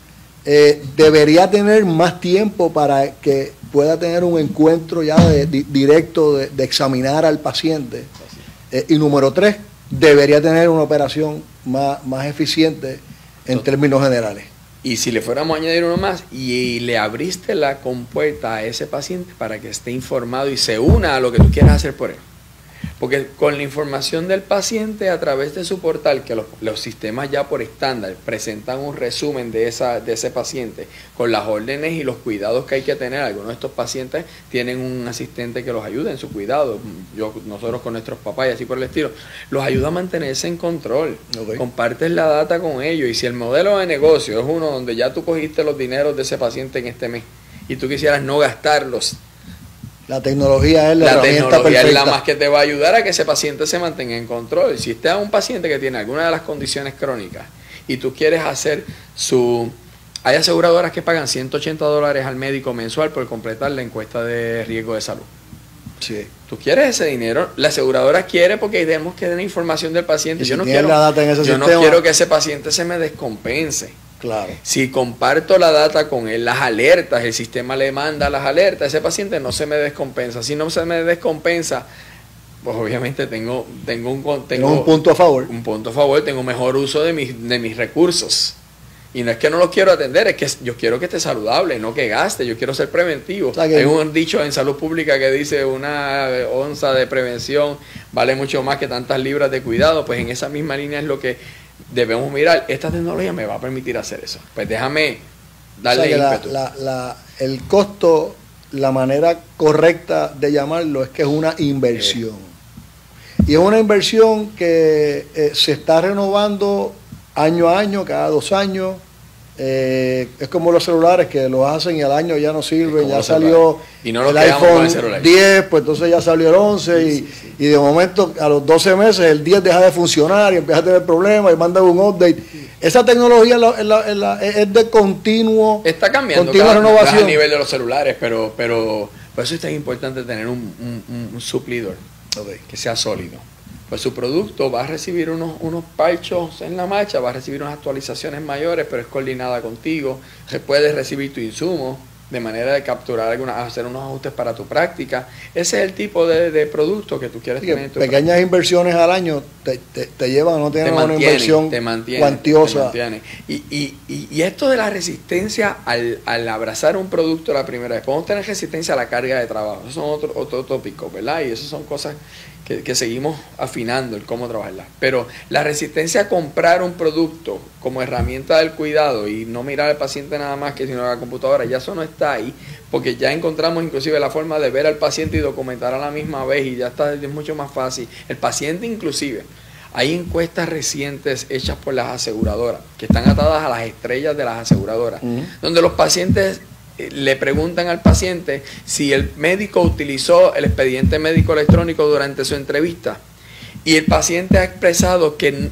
eh, debería tener más tiempo para que pueda tener un encuentro ya de, directo de, examinar al paciente. Eh, y número tres, debería tener una operación más, más eficiente en términos generales. Y si le fuéramos a añadir uno más y le abriste la compuerta a ese paciente para que esté informado y se una a lo que tú quieras hacer por él. Porque con la información del paciente a través de su portal, que los, sistemas ya por estándar presentan un resumen de, esa, de ese paciente, con las órdenes y los cuidados que hay que tener. Algunos de estos pacientes tienen un asistente que los ayuda en su cuidado. Yo, nosotros con nuestros papás y así por el estilo, los ayuda a mantenerse en control. Compartes la data con ellos. Y si el modelo de negocio es uno donde ya tú cogiste los dineros de ese paciente en este mes y tú quisieras no gastarlos la tecnología es la, la tecnología es la más que te va a ayudar a que ese paciente se mantenga en control. Si usted es un paciente que tiene alguna de las condiciones crónicas y tú quieres hacer su... Hay aseguradoras que pagan 180 dólares al médico mensual por completar la encuesta de riesgo de salud. Sí. Tú quieres ese dinero, la aseguradora quiere porque tenemos que dar información del paciente. yo no, quiero, yo no quiero que ese paciente se me descompense. Claro. Si comparto la data con él, las alertas, el sistema le manda las alertas, ese paciente no se me descompensa. Si no se me descompensa, pues obviamente tengo, tengo, un, tengo un punto a favor. Un punto a favor, tengo mejor uso de mis, de mis recursos. Y no es que no los quiero atender, es que yo quiero que esté saludable, no que gaste, yo quiero ser preventivo. Hay un dicho en salud pública que dice una onza de prevención vale mucho más que tantas libras de cuidado, pues en esa misma línea es lo que debemos mirar, esta tecnología me va a permitir hacer eso. Pues déjame darle el costo, la manera correcta de llamarlo es que es una inversión. Y es una inversión que eh, se está renovando año a año, cada dos años. Eh, es como los celulares que lo hacen y al año ya no sirven, ya salió el iPhone 10, pues entonces ya salió el 11 y, de momento a los 12 meses el 10 deja de funcionar y empieza a tener problemas y manda un update. Esa tecnología es, de continuo, Está cambiando renovación. a nivel de los celulares, pero, pero por eso es tan importante tener un, suplidor que sea sólido pues su producto va a recibir unos, unos parchos en la marcha, va a recibir unas actualizaciones mayores, pero es coordinada contigo, puedes recibir tu insumo de manera de capturar algunas, hacer unos ajustes para tu práctica. Ese es el tipo de, producto que tú quieres tener. pequeñas inversiones al año te, te, llevan a no tener una inversión te mantiene, cuantiosa. y, y, y, esto de la resistencia al, al, abrazar un producto la primera vez, podemos tener resistencia a la carga de trabajo, eso son otro, otro tópico, ¿verdad? Y eso son cosas que, seguimos afinando el cómo trabajarla. Pero la resistencia a comprar un producto como herramienta del cuidado y no mirar al paciente nada más que sino a la computadora, ya eso no está ahí, porque ya encontramos inclusive la forma de ver al paciente y documentar a la misma vez y ya está es mucho más fácil. El paciente inclusive, hay encuestas recientes hechas por las aseguradoras, que están atadas a las estrellas de las aseguradoras, donde los pacientes le preguntan al paciente si el médico utilizó el expediente médico electrónico durante su entrevista y el paciente ha expresado que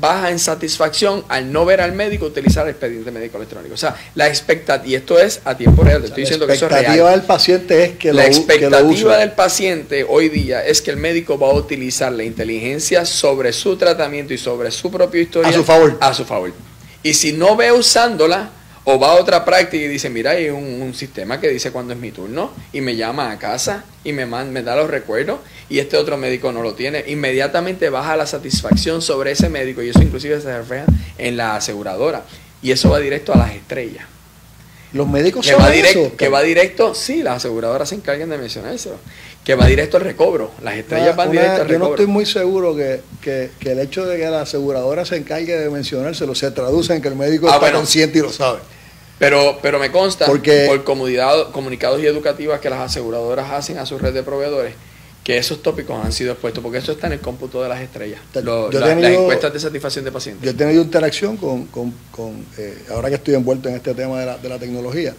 baja en satisfacción al no ver al médico utilizar el expediente médico electrónico. O sea, la expectativa, y esto es a tiempo real, estoy diciendo que eso es real. La expectativa del paciente es que La expectativa del paciente hoy día es que el médico va a utilizar la inteligencia sobre su tratamiento y sobre su propio historia a su favor. A su favor. Y si no ve usándola, o va a otra práctica y dice, mira, hay un, sistema que dice cuándo es mi turno y me llama a casa y me, me da los recuerdos y este otro médico no lo tiene. Inmediatamente baja la satisfacción sobre ese médico y eso inclusive se refleja en la aseguradora. Y eso va directo a las estrellas. Los médicos que va directo, Que va directo, sí, las aseguradoras se encargan de mencionar eso. Que va directo al recobro. Las estrellas van directo al recobro. Yo no estoy muy seguro que, el hecho de que la aseguradora se encargue de mencionárselo se traduce en que el médico ah, está consciente y lo sabe. Pero, pero me consta por comodidad, comunicados y educativas que las aseguradoras hacen a su red de proveedores que esos tópicos han sido expuestos, porque eso está en el cómputo de las estrellas, las encuestas de satisfacción de pacientes. Yo he tenido interacción con, con, eh, ahora que estoy envuelto en este tema de la, de la tecnología,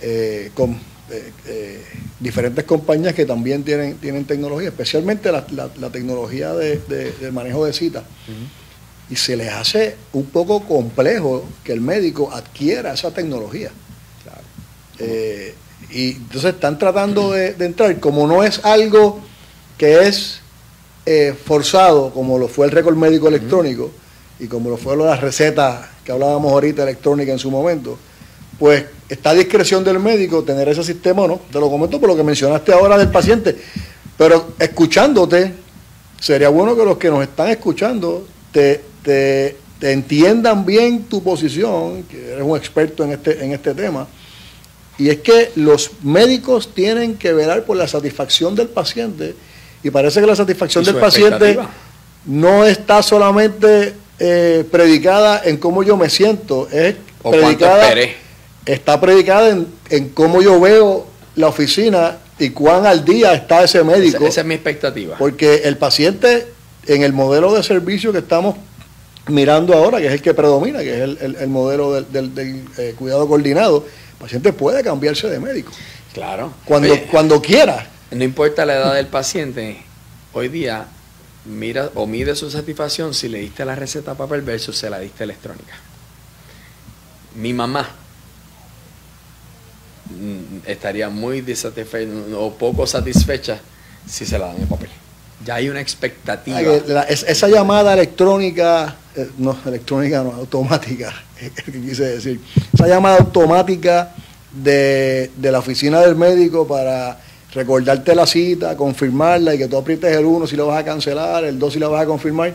eh, con eh, diferentes compañías que también tienen, tienen tecnología, especialmente la, tecnología de, del manejo de citas y se les hace un poco complejo que el médico adquiera esa tecnología. Eh, y entonces están tratando de, entrar, como no es algo que es eh, forzado, como lo fue el récord médico electrónico y como lo fue las recetas que hablábamos ahorita electrónica en su momento, pues está a discreción del médico tener ese sistema o no. Te lo comento por lo que mencionaste ahora del paciente, pero escuchándote, sería bueno que los que nos están escuchando te, te, entiendan bien tu posición, que eres un experto en este, en este tema, y es que los médicos tienen que velar por la satisfacción del paciente Y parece que la satisfacción del paciente no está solamente eh, predicada en cómo yo me siento, es predicada, está predicada en, cómo yo veo la oficina y cuán al día está ese médico. Esa, es mi expectativa. Porque el paciente, en el modelo de servicio que estamos mirando ahora, que es el que predomina, que es el, modelo del, eh, cuidado coordinado, el paciente puede cambiarse de médico. Claro. Cuando, cuando quiera. No importa la edad del paciente, hoy día mira o mide su satisfacción si le diste la receta papel versus se la diste electrónica. Mi mamá mm, estaría muy desatisfecha o poco satisfecha si se la dan en papel. Ya hay una expectativa. esa llamada electrónica, eh, no, electrónica no, automática, *laughs* que quise decir. Esa llamada automática de, de la oficina del médico para recordarte la cita, confirmarla y que tú aprietes el 1 si lo vas a cancelar, el 2 si lo vas a confirmar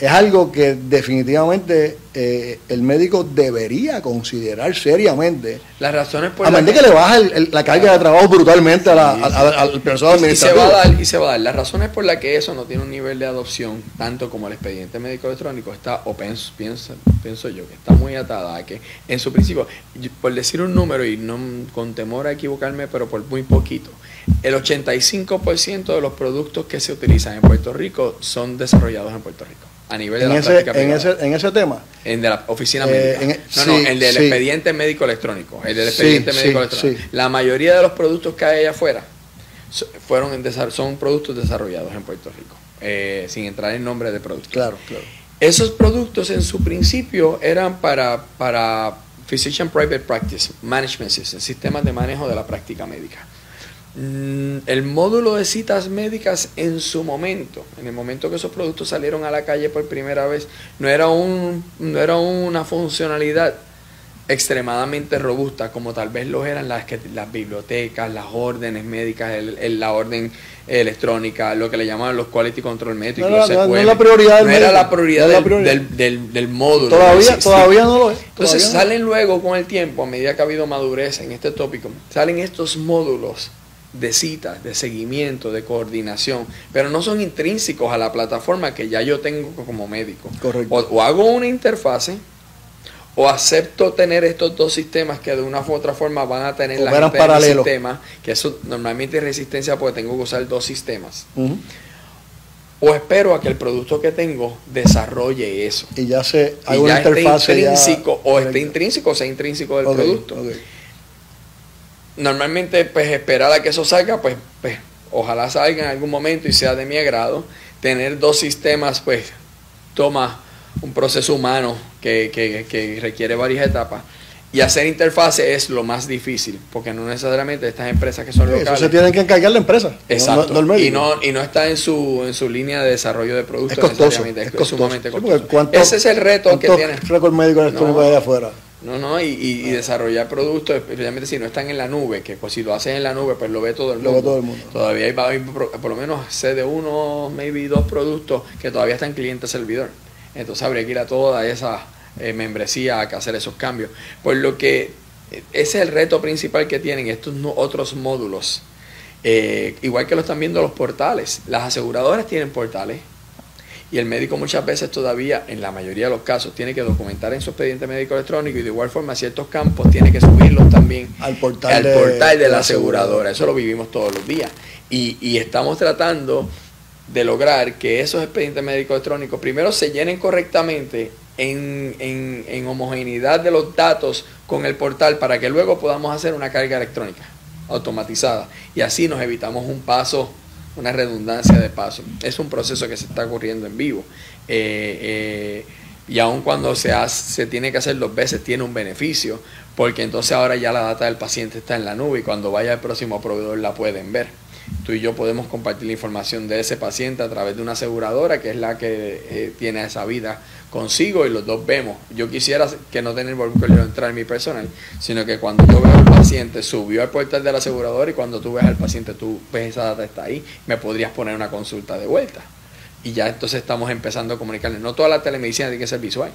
es algo que definitivamente eh, el médico debería considerar seriamente. Las razones por A medida que, le baja la carga de trabajo brutalmente al personal administrativo. Y se, va a dar, y se va a dar. Las razones por las que eso no tiene un nivel de adopción, tanto como el expediente médico electrónico, está, o pienso, pienso, pienso yo, que está muy atada a que en su principio, por decir un número y no con temor a equivocarme, pero por muy poquito, el 85% de los productos que se utilizan en Puerto Rico son desarrollados en Puerto Rico a nivel de en la ese, en ese, en ese tema. En de la oficina médica. Eh, no, no, el del expediente médico electrónico. El del expediente médico electrónico. La mayoría de los productos que hay allá afuera fueron son productos desarrollados en Puerto Rico, eh, sin entrar en nombre de productos. Claro, claro. Esos productos en su principio eran para, para Physician Private Practice Management System, sistemas de manejo de la práctica médica. Mm, el módulo de citas médicas en su momento, en el momento que esos productos salieron a la calle por primera vez, no era, un, no era una funcionalidad extremadamente robusta como tal vez lo eran las, que, las bibliotecas, las órdenes médicas, el, la orden electrónica, lo que le llamaban los quality control médicos. No, no, era la prioridad, no era la prioridad, del, del, módulo. Todavía, todavía no lo es. Entonces salen luego con el tiempo, a medida que ha habido madurez en este tópico, salen estos módulos de citas, de seguimiento, de coordinación, pero no son intrínsecos a la plataforma que ya yo tengo como médico. Correcto. O, hago una interfase o acepto tener estos dos sistemas que de una u otra forma van a tener la gente sistema, que eso normalmente es resistencia porque tengo que usar dos sistemas. O espero a que el producto que tengo desarrolle eso. Y ya se hay una interfase intrínseco, o esté intrínseco o sea intrínseco del producto normalmente pues esperar a que eso salga, pues, pues ojalá salga en algún momento y sea de mi agrado. Tener dos sistemas pues toma un proceso humano que, que, requiere varias etapas. Y hacer interfase es lo más difícil, porque no necesariamente estas empresas que son locales. Eso se tienen que encargar la empresa. Exacto. y, no, y no está en su, en su línea de desarrollo de productos. Es costoso. Es, sumamente costoso. Ese es el reto que tiene. récord médico electrónico de afuera. No, no, y, y, desarrollar productos, especialmente si no están en la nube, que pues si lo haces en la nube, pues lo ve todo el mundo. Lo ve todo el mundo. Todavía hay, por, lo menos sé de uno, maybe dos productos que todavía están cliente servidor. Entonces habría que ir a toda esa eh, membresía a hacer esos cambios. Por lo que eh, ese es el reto principal que tienen estos otros módulos. Eh, igual que lo están viendo los portales. Las aseguradoras tienen portales y el médico muchas veces todavía, en la mayoría de los casos, tiene que documentar en su expediente médico electrónico y de igual forma ciertos campos tiene que subirlos también al portal, de, portal de, la aseguradora. Eso lo vivimos todos los días. Y, y estamos tratando de lograr que esos expedientes médicos electrónicos primero se llenen correctamente en, en, en, homogeneidad de los datos con el portal para que luego podamos hacer una carga electrónica automatizada. Y así nos evitamos un paso una redundancia de paso. Es un proceso que se está ocurriendo en vivo. Eh, eh, y aun cuando se, hace, se tiene que hacer dos veces, tiene un beneficio, porque entonces ahora ya la data del paciente está en la nube y cuando vaya el próximo proveedor la pueden ver tú y yo podemos compartir la información de ese paciente a través de una aseguradora que es la que eh, tiene esa vida consigo y los dos vemos. Yo quisiera que no tener volver entrar en mi personal, sino que cuando yo veo al paciente subió al portal de la aseguradora y cuando tú ves al paciente tú ves esa data está ahí, me podrías poner una consulta de vuelta. Y ya entonces estamos empezando a comunicarle. No toda la telemedicina tiene que ser visual.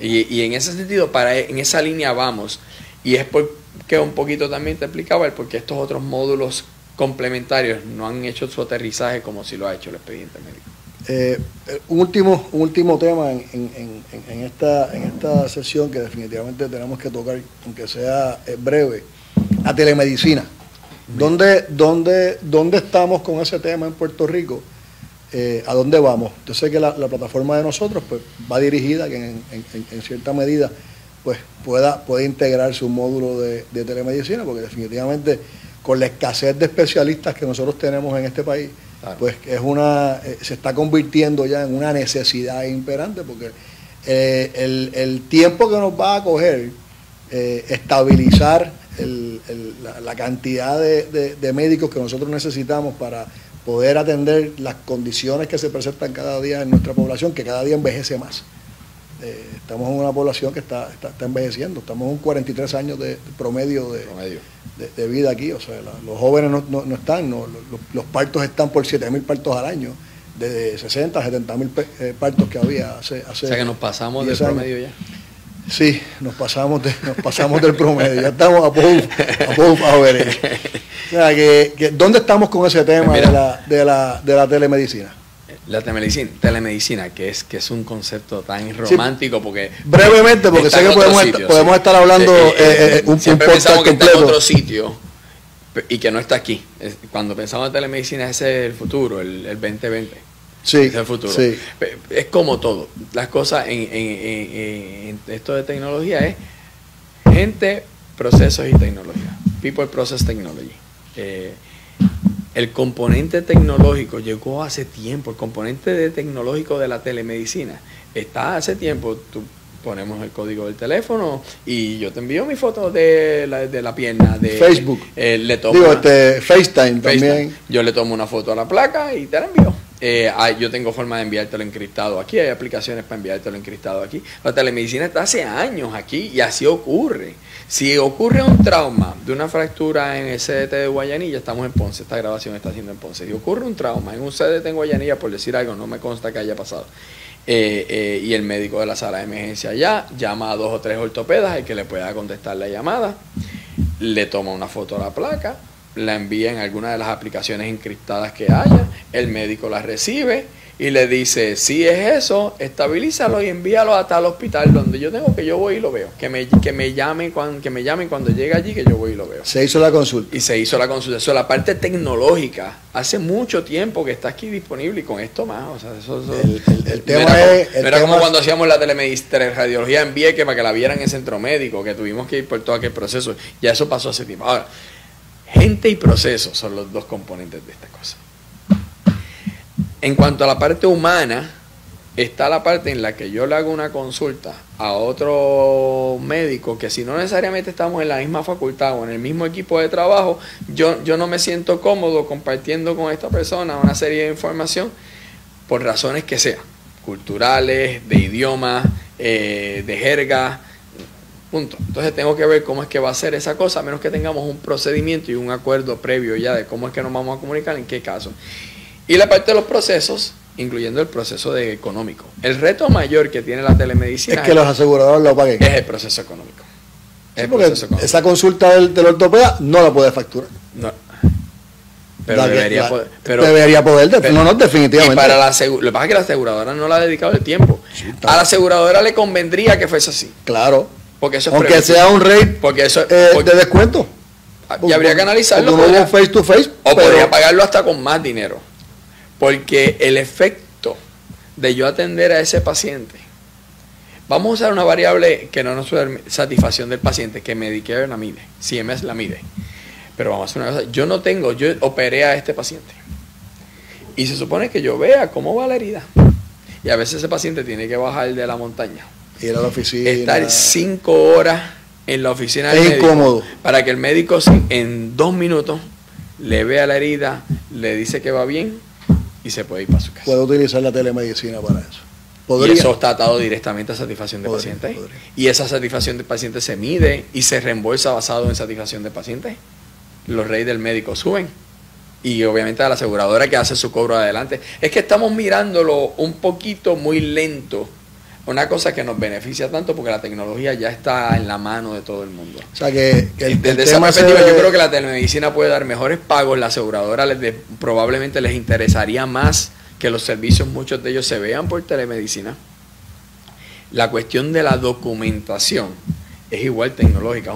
Y, y en ese sentido, para en esa línea vamos. Y es porque un poquito también te explicaba el porque estos otros módulos complementarios no han hecho su aterrizaje como si lo ha hecho el expediente médico. Eh, un, último, último tema en, esta, en esta sesión que definitivamente tenemos que tocar, aunque sea eh, breve, la telemedicina. ¿Dónde, dónde, ¿Dónde estamos con ese tema en Puerto Rico? Eh, ¿A dónde vamos? Yo sé que la, plataforma de nosotros pues, va dirigida que en, cierta medida pues, pueda, pueda integrarse un módulo de, telemedicina, porque definitivamente con la escasez de especialistas que nosotros tenemos en este país, pues es una, eh, se está convirtiendo ya en una necesidad imperante, porque eh, el, tiempo que nos va a coger estabilizar la, cantidad de, médicos que nosotros necesitamos para poder atender las condiciones que se presentan cada día en nuestra población, que cada día envejece más. Eh, estamos en una población que está, está, envejeciendo, estamos en 43 años de, promedio, de, de, vida aquí, o sea, los jóvenes no, están, los, partos están por 7 mil partos al año, de 60 a 70 mil eh, partos que había hace, hace... O sea que nos pasamos del promedio ya. Sí, nos pasamos, de, nos pasamos del promedio, ya estamos a poco, a, ver. O sea, que, ¿dónde estamos con ese tema de, la, de, la, de la telemedicina? La telemedicina, telemedicina, que es que es un concepto tan romántico porque brevemente porque sé que podemos, estar, podemos estar hablando eh, eh, eh, un, siempre pensamos que está en otro sitio y que no está aquí. Cuando pensamos en telemedicina ese es el futuro, el, el 2020 Sí, es el futuro. Es como todo. Las cosas en, esto de tecnología es gente, procesos y tecnología. People, process, technology. Eh, el componente tecnológico llegó hace tiempo. El componente de tecnológico de la telemedicina está hace tiempo. Tú ponemos el código del teléfono y yo te envío mi foto de la, de la pierna de Facebook. Eh, le tomo Digo, este, FaceTime, también. Yo le tomo una foto a la placa y te la envío. Eh, yo tengo forma de enviártelo encriptado aquí, hay aplicaciones para enviártelo encriptado aquí. La telemedicina está hace años aquí y así ocurre. Si ocurre un trauma de una fractura en el CDT de Guayanilla, estamos en Ponce, esta grabación está haciendo en Ponce. Si ocurre un trauma en un CDT en Guayanilla, por decir algo, no me consta que haya pasado. Eh, eh, y el médico de la sala de emergencia ya llama a dos o tres ortopedas, el que le pueda contestar la llamada, le toma una foto a la placa, la envía en alguna de las aplicaciones encriptadas que haya, el médico la recibe y le dice, si es eso, estabilízalo y envíalo hasta el hospital donde yo tengo que yo voy y lo veo. Que me, que me, llamen, cuando, que me llamen cuando llegue allí que yo voy y lo veo. Se hizo la consulta. Y se hizo la consulta. Eso, la parte tecnológica, hace mucho tiempo que está aquí disponible y con esto más. O sea, eso, el, tema es... era como cuando hacíamos la teleradiología en Vieques para que la vieran en el centro médico, que tuvimos que ir por todo aquel proceso. Ya eso pasó hace tiempo. Ahora, Gente y proceso son los dos componentes de esta cosa. En cuanto a la parte humana, está la parte en la que yo le hago una consulta a otro médico que si no necesariamente estamos en la misma facultad o en el mismo equipo de trabajo, yo, yo no me siento cómodo compartiendo con esta persona una serie de información por razones que sean, culturales, de idioma, eh, de jerga, Punto. Entonces tengo que ver cómo es que va a ser esa cosa, a menos que tengamos un procedimiento y un acuerdo previo ya de cómo es que nos vamos a comunicar, en qué caso. Y la parte de los procesos, incluyendo el proceso de económico. El reto mayor que tiene la telemedicina es que los aseguradores lo paguen. Es el proceso económico. Esa consulta del, del ortopeda no la puede facturar. No. Pero debería, poder, debería poder. no, no, definitivamente. para la, lo que pasa es que la aseguradora no la ha dedicado el tiempo. a la aseguradora le convendría que fuese así. Claro. Porque eso Aunque sea un rate porque eso, eh, de descuento. Y habría que analizarlo. face to face. O podría pagarlo hasta con más dinero. Porque el efecto de yo atender a ese paciente. Vamos a usar una variable que no nos suele satisfacción del paciente, que Medicare la mide, CMS la mide. Pero vamos a hacer una cosa, yo no tengo, yo operé a este paciente. Y se supone que yo vea cómo va la herida. Y a veces ese paciente tiene que bajar de la montaña Ir a la oficina. Estar cinco horas en la oficina del es incómodo. Para que el médico en dos minutos le vea la herida, le dice que va bien y se puede ir para su casa. Puede utilizar la telemedicina para eso. ¿Podría? Y eso está atado directamente a satisfacción de pacientes. Y esa satisfacción de pacientes se mide y se reembolsa basado en satisfacción de pacientes. Los reyes del médico suben. Y obviamente a la aseguradora que hace su cobro adelante. Es que estamos mirándolo un poquito muy lento una cosa que nos beneficia tanto porque la tecnología ya está en la mano de todo el mundo. O sea que, desde esa perspectiva yo creo que la telemedicina puede dar mejores pagos, la aseguradora les probablemente les interesaría más que los servicios, muchos de ellos se vean por telemedicina. La cuestión de la documentación es igual tecnológica,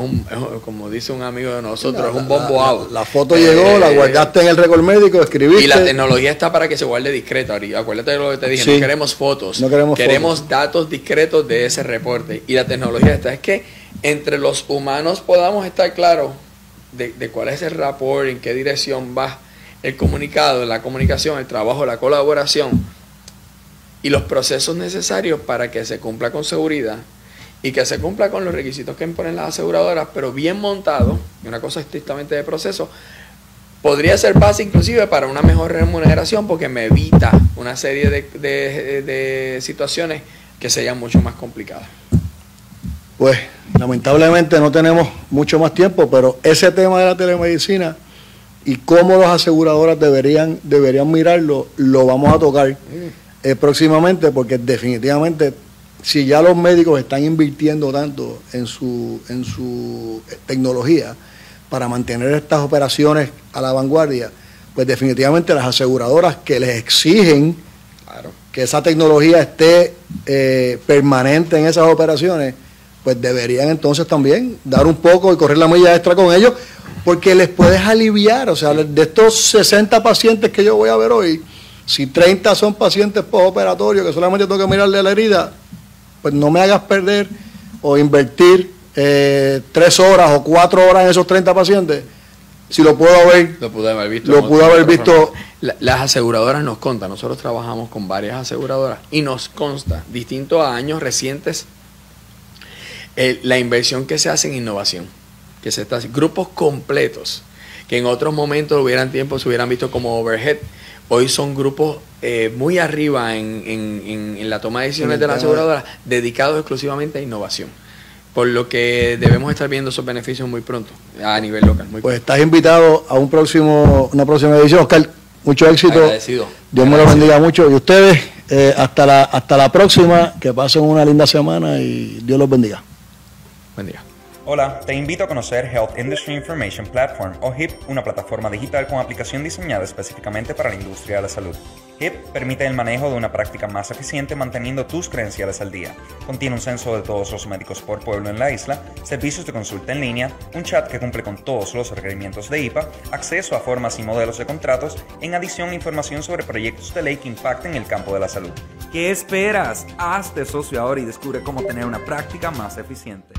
como dice un amigo de nosotros, es un bombo La, foto llegó, la eh, guardaste en el récord médico, escribiste. Y la tecnología está para que se guarde discreto. Acuérdate de lo que te dije, no queremos fotos, no queremos, queremos datos discretos de ese reporte. Y la tecnología está, es que entre los humanos podamos estar claros de, de cuál es el rapport, en qué dirección va el comunicado, la comunicación, el trabajo, la colaboración y los procesos necesarios para que se cumpla con seguridad y que se cumpla con los requisitos que imponen las aseguradoras, pero bien montado, y una cosa estrictamente de proceso, podría ser base inclusive para una mejor remuneración porque me evita una serie de, situaciones que serían mucho más complicadas. Pues lamentablemente no tenemos mucho más tiempo, pero ese tema de la telemedicina y cómo las aseguradoras deberían, deberían mirarlo, lo vamos a tocar eh, próximamente porque definitivamente si ya los médicos están invirtiendo tanto en su, en su tecnología para mantener estas operaciones a la vanguardia, pues definitivamente las aseguradoras que les exigen que esa tecnología esté eh, permanente en esas operaciones, pues deberían entonces también dar un poco y correr la milla extra con ellos, porque les puedes aliviar, o sea, de estos 60 pacientes que yo voy a ver hoy, si 30 son pacientes postoperatorios que solamente tengo que mirarle la herida, pues no me hagas perder o invertir eh, tres horas o cuatro horas en esos 30 pacientes, si lo puedo haber, lo pude haber visto. Lo pude haber visto. las aseguradoras nos contan, nosotros trabajamos con varias aseguradoras y nos consta, distinto a años recientes, la inversión que se hace en innovación, que se está grupos completos, que en otros momentos hubieran tiempo se hubieran visto como overhead, hoy son grupos eh, muy arriba en, la toma de decisiones de la aseguradora, dedicados exclusivamente a innovación. Por lo que debemos estar viendo esos beneficios muy pronto, a nivel local. pues estás invitado a un próximo, una próxima edición, Oscar. Mucho éxito. Dios me lo bendiga mucho. Y ustedes, eh, hasta, la, hasta la próxima, que pasen una linda semana y Dios los bendiga. Buen día. Hola, te invito a conocer Health Industry Information Platform o HIP, una plataforma digital con aplicación diseñada específicamente para la industria de la salud. HIP permite el manejo de una práctica más eficiente manteniendo tus credenciales al día. Contiene un censo de todos los médicos por pueblo en la isla, servicios de consulta en línea, un chat que cumple con todos los requerimientos de IPA, acceso a formas y modelos de contratos, en adición información sobre proyectos de ley que impacten el campo de la salud. ¿Qué esperas? Hazte socio ahora y descubre cómo tener una práctica más eficiente.